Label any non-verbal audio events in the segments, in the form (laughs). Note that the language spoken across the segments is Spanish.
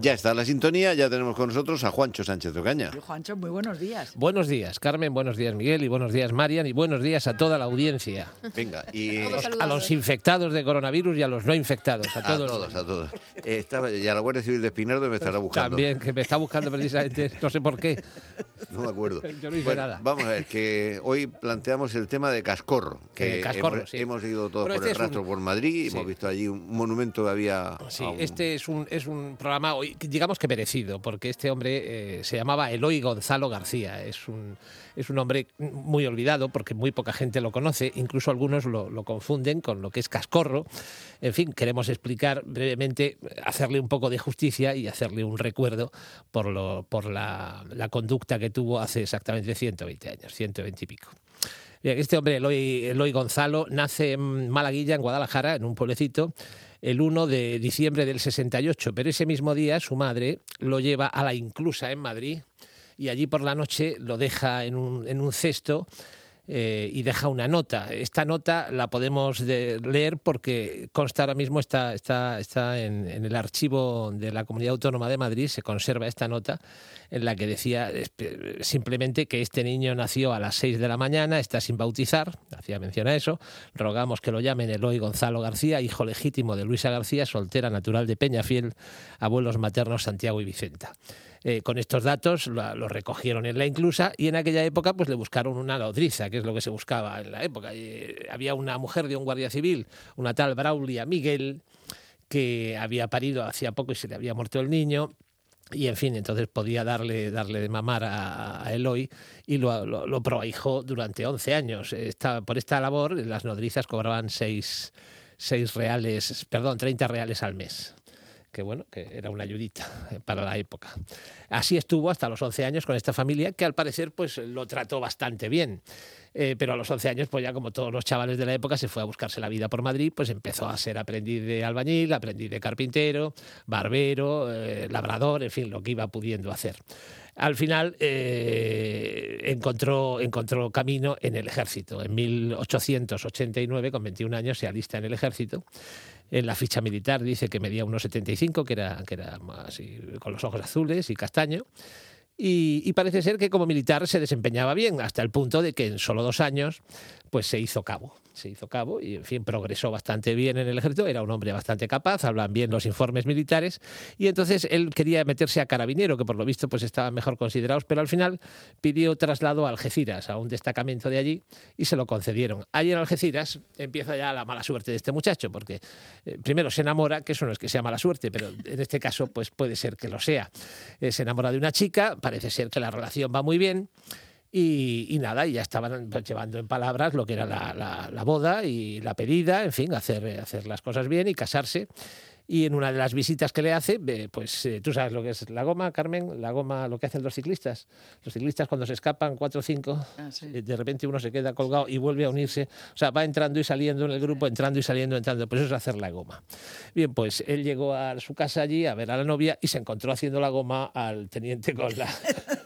Ya está la sintonía, ya tenemos con nosotros a Juancho Sánchez Ocaña. Juancho, muy buenos días. Buenos días, Carmen, buenos días, Miguel, y buenos días, Marian, y buenos días a toda la audiencia. Venga, y a los infectados de coronavirus y a los no infectados, a a todos. todos, a todos. Eh, estaba, y a la Guardia Civil de Espinardo me estará buscando. También, que me está buscando precisamente, no sé por qué. No me acuerdo. Yo no hice Bueno, nada. Vamos a ver, que hoy planteamos el tema de Cascorro, que Eh, Cascorro, hemos, sí. hemos ido todos Pero por este el un- rastro por Madrid, Sí. hemos visto allí un monumento que había... Sí, a un- este es un, es un programa, hoy, digamos que merecido, porque este hombre eh, se llamaba Eloy Gonzalo García. Es un, es un hombre muy olvidado porque muy poca gente lo conoce, incluso algunos lo, confunden con lo que es Cascorro. En fin, queremos explicar brevemente, hacerle un poco de justicia y hacerle un recuerdo por, lo, por la, conducta que tuvo hace exactamente 120 años, 120 y pico. Este hombre, Eloy, Eloy Gonzalo, nace en Malaguilla, en Guadalajara, en un pueblecito, el 1 de diciembre del 68, pero ese mismo día su madre lo lleva a la Inclusa en Madrid y allí por la noche lo deja en un, en un cesto eh, y deja una nota. Esta nota la podemos de- leer porque consta ahora mismo, está, está, está en, en el archivo de la Comunidad Autónoma de Madrid, se conserva esta nota en la que decía simplemente que este niño nació a las 6 de la mañana, está sin bautizar, hacía mención a eso, rogamos que lo llamen Eloy Gonzalo García, hijo legítimo de Luisa García, soltera natural de Peñafiel, abuelos maternos Santiago y Vicenta. Eh, con estos datos lo, recogieron en la inclusa y en aquella época pues le buscaron una nodriza, que es lo que se buscaba en la época. Eh, había una mujer de un guardia civil, una tal Braulia Miguel, que había parido hacía poco y se le había muerto el niño. Y en fin, entonces podía darle, darle de mamar a, Eloy y lo, lo, prohijó durante 11 años. Esta, por esta labor, las nodrizas cobraban 6 reales, perdón, 30 reales al mes que bueno, que era una ayudita (laughs) para la época. Así estuvo hasta los 11 años con esta familia, que al parecer pues lo trató bastante bien. Eh, pero a los 11 años, pues ya como todos los chavales de la época, se fue a buscarse la vida por Madrid, pues empezó a ser aprendiz de albañil, aprendiz de carpintero, barbero, eh, labrador, en fin, lo que iba pudiendo hacer. Al final eh, encontró, encontró camino en el ejército. En 1889, con 21 años, se alista en el ejército. En la ficha militar dice que medía unos 75, que era, que era así, con los ojos azules y castaño. Y, parece ser que como militar se desempeñaba bien, hasta el punto de que en solo dos años pues se hizo cabo. Se hizo cabo y, en fin, progresó bastante bien en el ejército. Era un hombre bastante capaz, hablan bien los informes militares. Y entonces él quería meterse a carabinero, que por lo visto pues estaban mejor considerados, pero al final pidió traslado a Algeciras, a un destacamento de allí, y se lo concedieron. Allí en Algeciras empieza ya la mala suerte de este muchacho, porque eh, primero se enamora, que eso no es que sea mala suerte, pero en este caso pues puede ser que lo sea. Eh, se enamora de una chica, parece ser que la relación va muy bien. Y, y, nada, y ya estaban llevando en palabras lo que era la, la, la, boda y la pedida, en fin, hacer, hacer las cosas bien y casarse. Y en una de las visitas que le hace, pues eh, tú sabes lo que es la goma, Carmen, la goma, lo que hacen los ciclistas. Los ciclistas cuando se escapan, cuatro o cinco, ah, sí. de repente uno se queda colgado y vuelve a unirse. O sea, va entrando y saliendo en el grupo, entrando y saliendo, entrando. Pues eso es hacer la goma. Bien, pues él llegó a su casa allí a ver a la novia y se encontró haciendo la goma al teniente con la...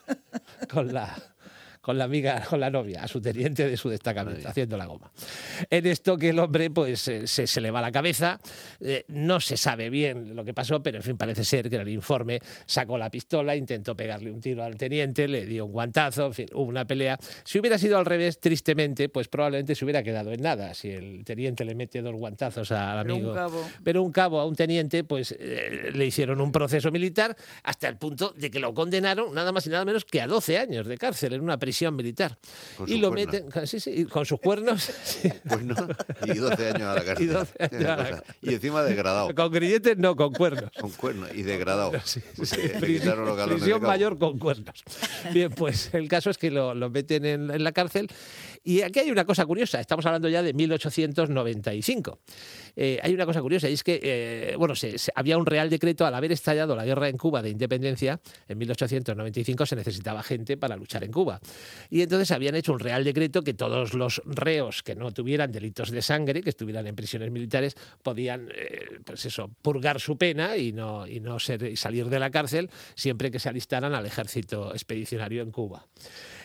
(laughs) con la con la amiga, con la novia, a su teniente de su destacamento, haciendo la goma. En esto que el hombre pues eh, se, se, le va la cabeza, eh, no se sabe bien lo que pasó, pero en fin, parece ser que en el informe sacó la pistola, intentó pegarle un tiro al teniente, le dio un guantazo, en fin, hubo una pelea. Si hubiera sido al revés, tristemente, pues probablemente se hubiera quedado en nada. Si el teniente le mete dos guantazos al amigo, pero un cabo, pero un cabo a un teniente, pues eh, le hicieron un proceso militar hasta el punto de que lo condenaron nada más y nada menos que a 12 años de cárcel en una prisión militar. Con y lo cuernos. meten, (laughs) sí, sí, con sus cuernos. (laughs) sí. Pues no, y 12 años a la cárcel. Y 12 años a la Cosa. Y encima degradado. Con grilletes no, con cuernos. Con cuernos y degradado. Sí, prisión, los de prisión mayor con cuernos. Bien, pues el caso es que lo, lo meten en, en, la cárcel. Y aquí hay una cosa curiosa, estamos hablando ya de 1895. Eh, hay una cosa curiosa, y es que, eh, bueno, se, se, había un real decreto al haber estallado la guerra en Cuba de independencia, en 1895 se necesitaba gente para luchar en Cuba. Y entonces habían hecho un real decreto que todos los reos que no tuvieran delitos de sangre, que estuvieran en prisiones militares, podían, eh, pues eso, purgar su pena y no, y no ser, y salir de la cárcel siempre que se alistaran al ejército expedicionario en Cuba.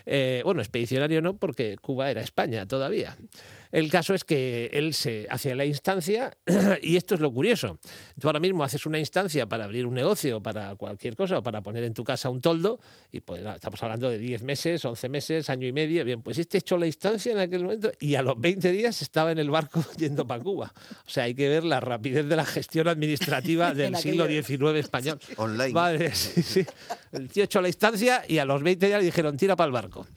Eh, bueno, expedicionario no, porque Cuba era España todavía. El caso es que él se hace la instancia (clears throat) y esto es lo curioso. Tú ahora mismo haces una instancia para abrir un negocio, para cualquier cosa, o para poner en tu casa un toldo, y pues estamos hablando de 10 meses, 11 meses, año y medio. Bien, pues este echó la instancia en aquel momento y a los 20 días estaba en el barco (laughs) yendo para Cuba. O sea, hay que ver la rapidez de la gestión administrativa (laughs) del siglo XIX español. (laughs) Online. Vale, sí, sí. El tío echó la instancia y a los 20 días le dijeron, tira para el barco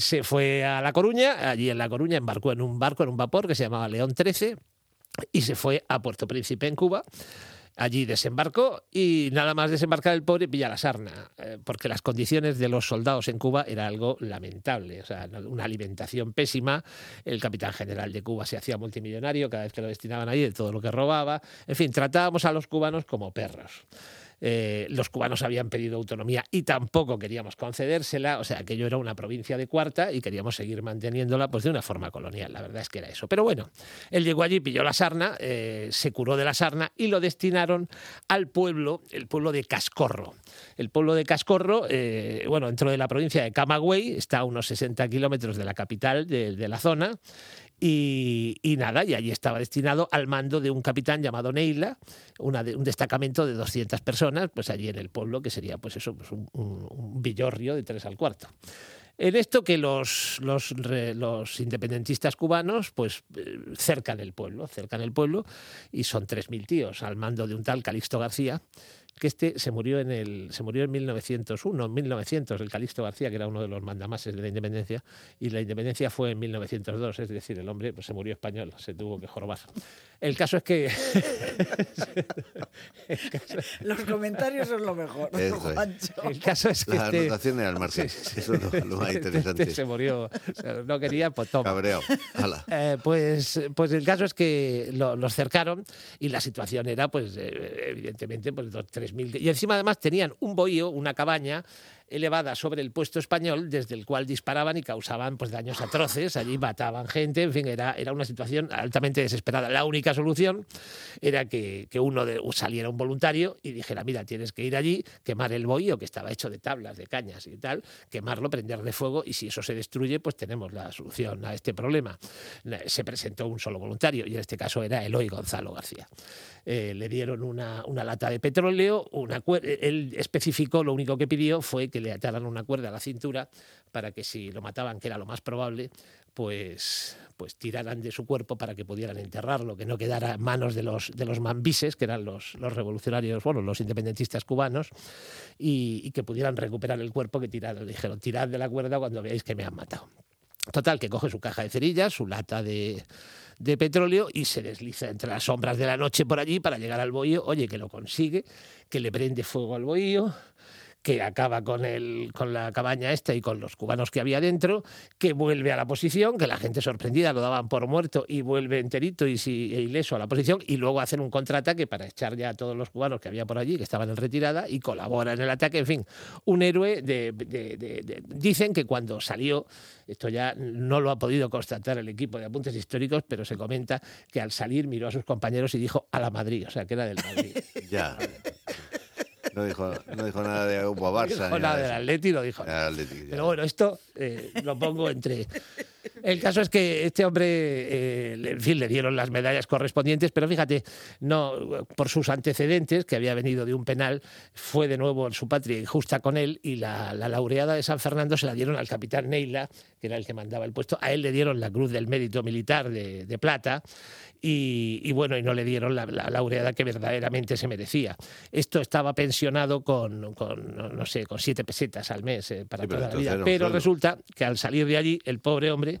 se fue a La Coruña, allí en La Coruña embarcó en un barco, en un vapor que se llamaba León 13 y se fue a Puerto Príncipe en Cuba. Allí desembarcó y nada más desembarcar el pobre pilla la sarna, eh, porque las condiciones de los soldados en Cuba era algo lamentable, o sea, una alimentación pésima, el capitán general de Cuba se hacía multimillonario cada vez que lo destinaban ahí de todo lo que robaba, en fin, tratábamos a los cubanos como perros. Eh, los cubanos habían pedido autonomía y tampoco queríamos concedérsela, o sea, aquello era una provincia de cuarta y queríamos seguir manteniéndola pues de una forma colonial, la verdad es que era eso. Pero bueno, él llegó allí, pilló la sarna, eh, se curó de la sarna y lo destinaron al pueblo, el pueblo de Cascorro. El pueblo de Cascorro, eh, bueno, dentro de la provincia de Camagüey, está a unos 60 kilómetros de la capital de la zona y, nada, y allí estaba destinado al mando de un capitán llamado Neila, un destacamento de 200 personas, pues allí en el pueblo, que sería pues eso, pues un, villorrio de tres al cuarto. En esto que los, los, los, independentistas cubanos pues eh, cercan el pueblo, cercan el pueblo y son 3.000 tíos al mando de un tal Calixto García, que este se murió en el se murió en 1901, en 1900, el Calixto García, que era uno de los mandamases de la independencia, y la independencia fue en 1902, es decir, el hombre pues, se murió español, se tuvo que jorobar. El caso es que... (laughs) Los comentarios son lo mejor, El caso es que... Las este... anotaciones al margen, eso es lo, más (laughs) interesante. Este se murió, no quería, pues toma. Cabreado, (laughs) eh, pues, pues el caso es que lo, los cercaron y la situación era, pues, eh, evidentemente, pues, dos, tres Y encima además tenían un bohío, una cabaña, elevada sobre el puesto español, desde el cual disparaban y causaban pues, daños atroces. Allí mataban gente, en fin, era, era una situación altamente desesperada. La única solución era que, que uno de, saliera un voluntario y dijera, mira, tienes que ir allí, quemar el bohío, que estaba hecho de tablas, de cañas y tal, quemarlo, prenderle fuego, y si eso se destruye, pues tenemos la solución a este problema. Se presentó un solo voluntario, y en este caso era Eloy Gonzalo García. Eh, le dieron una, una, lata de petróleo, una, él especificó, lo único que pidió fue que le ataran una cuerda a la cintura para que si lo mataban, que era lo más probable, pues, pues tiraran de su cuerpo para que pudieran enterrarlo, que no quedara manos de los, de los mambises, que eran los, los revolucionarios, bueno, los independentistas cubanos, y, que pudieran recuperar el cuerpo que tiraron. Le dijeron, tirad de la cuerda cuando veáis que me han matado. Total, que coge su caja de cerillas, su lata de, de petróleo y se desliza entre las sombras de la noche por allí para llegar al bohío. Oye, que lo consigue, que le prende fuego al bohío, que acaba con, el, con la cabaña esta y con los cubanos que había dentro, que vuelve a la posición, que la gente sorprendida lo daban por muerto y vuelve enterito y, si, e ileso a la posición, y luego hacen un contraataque para echar ya a todos los cubanos que había por allí, que estaban en retirada, y colabora en el ataque. En fin, un héroe de, Dicen que cuando salió, esto ya no lo ha podido constatar el equipo de apuntes históricos, pero se comenta que al salir miró a sus compañeros y dijo a la Madrid, o sea, que era del Madrid. (laughs) ya. No dijo, no dijo nada de Grupo Barça. No dijo nada del Atleti, dijo. Pero bueno, esto eh, lo pongo entre... El caso es que este hombre, eh, en fin, le dieron las medallas correspondientes, pero fíjate, no por sus antecedentes, que había venido de un penal, fue de nuevo en su patria injusta con él y la, laureada de San Fernando se la dieron al capitán Neila, que era el que mandaba el puesto. A él le dieron la Cruz del Mérito Militar de, de Plata y, bueno, y no le dieron la, laureada que verdaderamente se merecía. Esto estaba pensionado con, no sé, con siete pesetas al mes eh, para toda la vida. Pero resulta que al salir de allí, el pobre hombre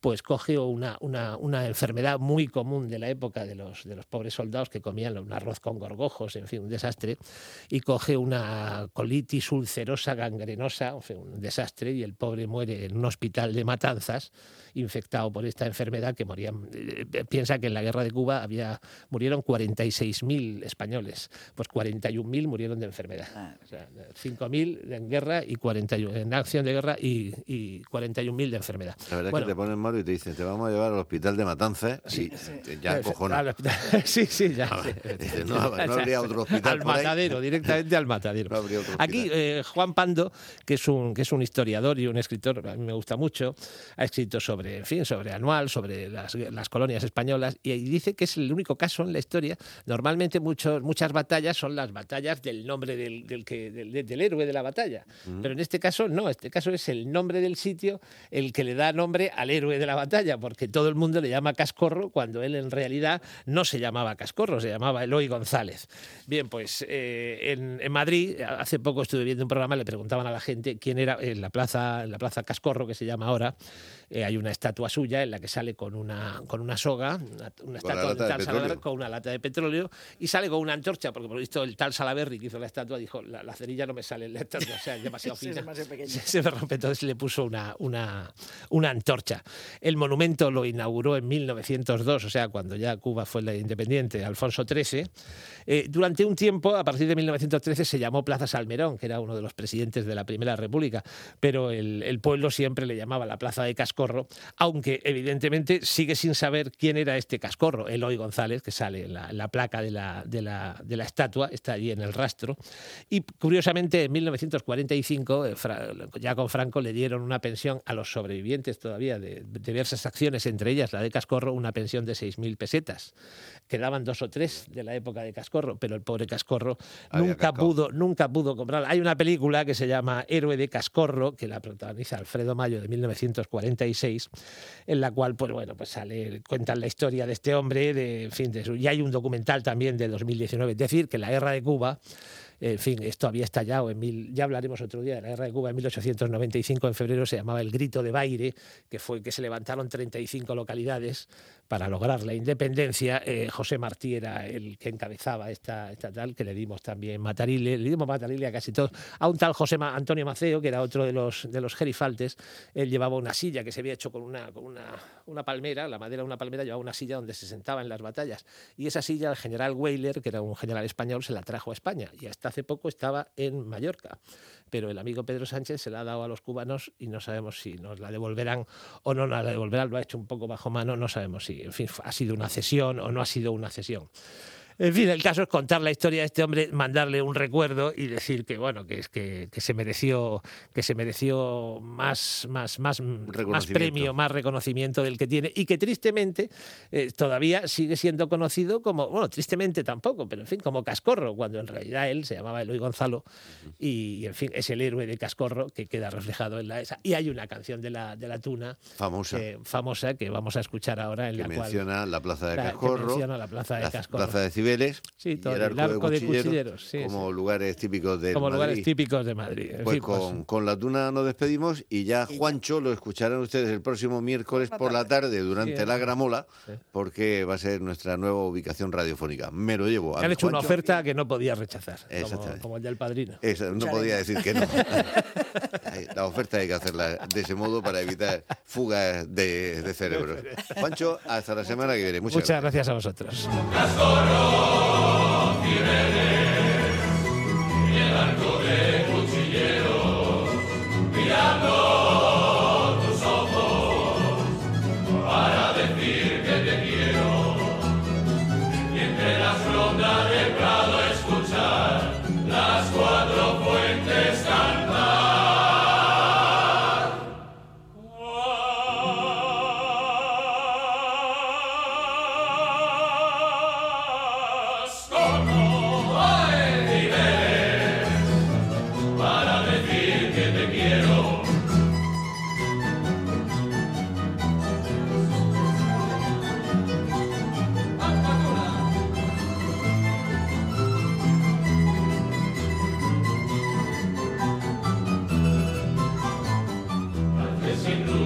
pues cogió una, una, una, enfermedad muy común de la época de los, de los pobres soldados que comían un arroz con gorgojos, en fin, un desastre, y coge una colitis ulcerosa gangrenosa, un desastre, y el pobre muere en un hospital de matanzas infectado por esta enfermedad que morían. Eh, piensa que en la guerra de Cuba había murieron 46.000 españoles, pues 41.000 murieron de enfermedad. Ah. O sea, 5.000 en guerra y 41 en acción de guerra y, y 41.000 de enfermedad. La verdad que te ponen y te dicen, te vamos a llevar al hospital de Matanzas y te- ya. Al hospital- (laughs) Sí, sí, ya. sí. Dice, no, no (laughs) habría otro hospital Al por ahí. matadero, directamente al matadero. (laughs) No habría otro Aquí eh, Juan Pando, que es un que es un historiador y un escritor, a mí me gusta mucho, ha escrito sobre, en fin, sobre Anual, sobre las, las colonias españolas y dice que es el único caso en la historia. Normalmente muchos, muchas batallas son las batallas del nombre del, del que, del, del héroe de la batalla, pero en este caso no. Este caso es el nombre del sitio el que le da nombre al héroe de la batalla, porque todo el mundo le llama Cascorro cuando él en realidad no se llamaba Cascorro, se llamaba Eloy González. Bien, pues eh, en, en Madrid, hace poco estuve viendo un programa, le preguntaban a la gente quién era en la plaza, en la plaza Cascorro, que se llama ahora, eh, hay una estatua suya en la que sale con una, con una soga, una, estatua de de tal Salaberry petróleo. con una lata de petróleo y sale con una antorcha, porque por lo visto el tal Salaberry que hizo la estatua dijo, la, la cerilla no me sale en la estatua, o sea, es demasiado (laughs) Sí, es fina. demasiado. Se, (laughs) se me rompe, entonces le puso una, una, una antorcha. El monumento lo inauguró en 1902, o sea, cuando ya Cuba fue la independiente, Alfonso XIII. Eh, durante un tiempo, a partir de 1913, se llamó Plaza Salmerón, que era uno de los presidentes de la Primera República, pero el, el pueblo siempre le llamaba la Plaza de Cascorro, aunque evidentemente sigue sin saber quién era este Cascorro, Eloy González, que sale en la, en la placa de la, de, la, de la estatua, está allí en el rastro. Y curiosamente, en 1945, eh, ya con Franco, le dieron una pensión a los sobrevivientes todavía de diversas acciones, entre ellas la de Cascorro, una pensión de 6.000 pesetas. Quedaban dos o tres de la época de Cascorro, pero el pobre Cascorro Había nunca cascado. pudo, nunca pudo comprarla. Hay una película que se llama Héroe de Cascorro, que la protagoniza Alfredo Mayo de 1946, en la cual, pues bueno, pues sale, cuentan la historia de este hombre, de, en fin, de su- y hay un documental también de 2019. Es decir, que la guerra de Cuba, en fin, esto había estallado en mil, ya hablaremos otro día de la guerra de Cuba en 1895, en febrero se llamaba el Grito de Baire, que fue que se levantaron 35 localidades para lograr la independencia. Eh, José Martí era el que encabezaba esta, esta tal, que le dimos también Matarile, le dimos Matarile a casi todos. A un tal José Ma- Antonio Maceo, que era otro de los, de los gerifaltes, él llevaba una silla que se había hecho con una, con una, una palmera, la madera de una palmera llevaba una silla donde se sentaba en las batallas. Y esa silla el general Weyler, que era un general español, se la trajo a España y hasta hace poco estaba en Mallorca. Pero el amigo Pedro Sánchez se la ha dado a los cubanos y no sabemos si nos la devolverán o no nos la devolverán. Lo ha hecho un poco bajo mano, no sabemos si, en fin, ha sido una cesión o no ha sido una cesión. En fin, el caso es contar la historia de este hombre, mandarle un recuerdo y decir que bueno, que es que, que se mereció, que se mereció más, más, más, más premio, más reconocimiento del que tiene y que tristemente eh, todavía sigue siendo conocido como, bueno, tristemente tampoco, pero en fin, como Cascorro, cuando en realidad él se llamaba Eloy Gonzalo y, y, en fin, es el héroe de Cascorro que queda reflejado en la esa. Y hay una canción de la, de la tuna Famosa. eh, famosa que vamos a escuchar ahora en que la cual menciona la plaza de la- que Cascorro, menciona la plaza de la Cascorro. plaza de Cibeles Sí, todo el el arco, arco de de Cuchilleros, sí, como lugares típicos de como lugares Madrid. típicos de Madrid. En Pues pues, con, con la tuna nos despedimos y ya Juancho lo escucharán ustedes el próximo miércoles por la tarde durante Sí, la gramola porque va a ser nuestra nueva ubicación radiofónica. Me lo llevo. a han hecho una oferta que no podía rechazar, como, Exactamente. como el del padrino. Esa, no podía decir que no. (laughs) La oferta hay que hacerla de ese modo para evitar fugas de, de cerebros. (laughs) Juancho, hasta la semana que viene. Muchas, Muchas gracias. gracias a vosotros. Pirelli. Por las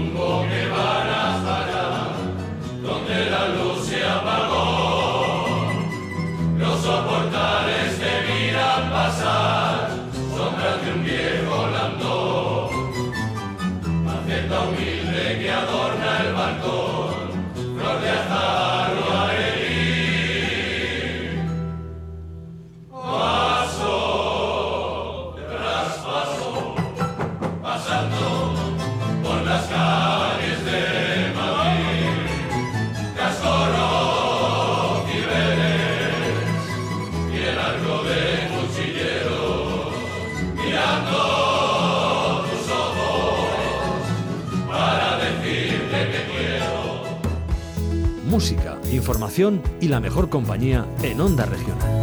información y la mejor compañía en Onda Regional.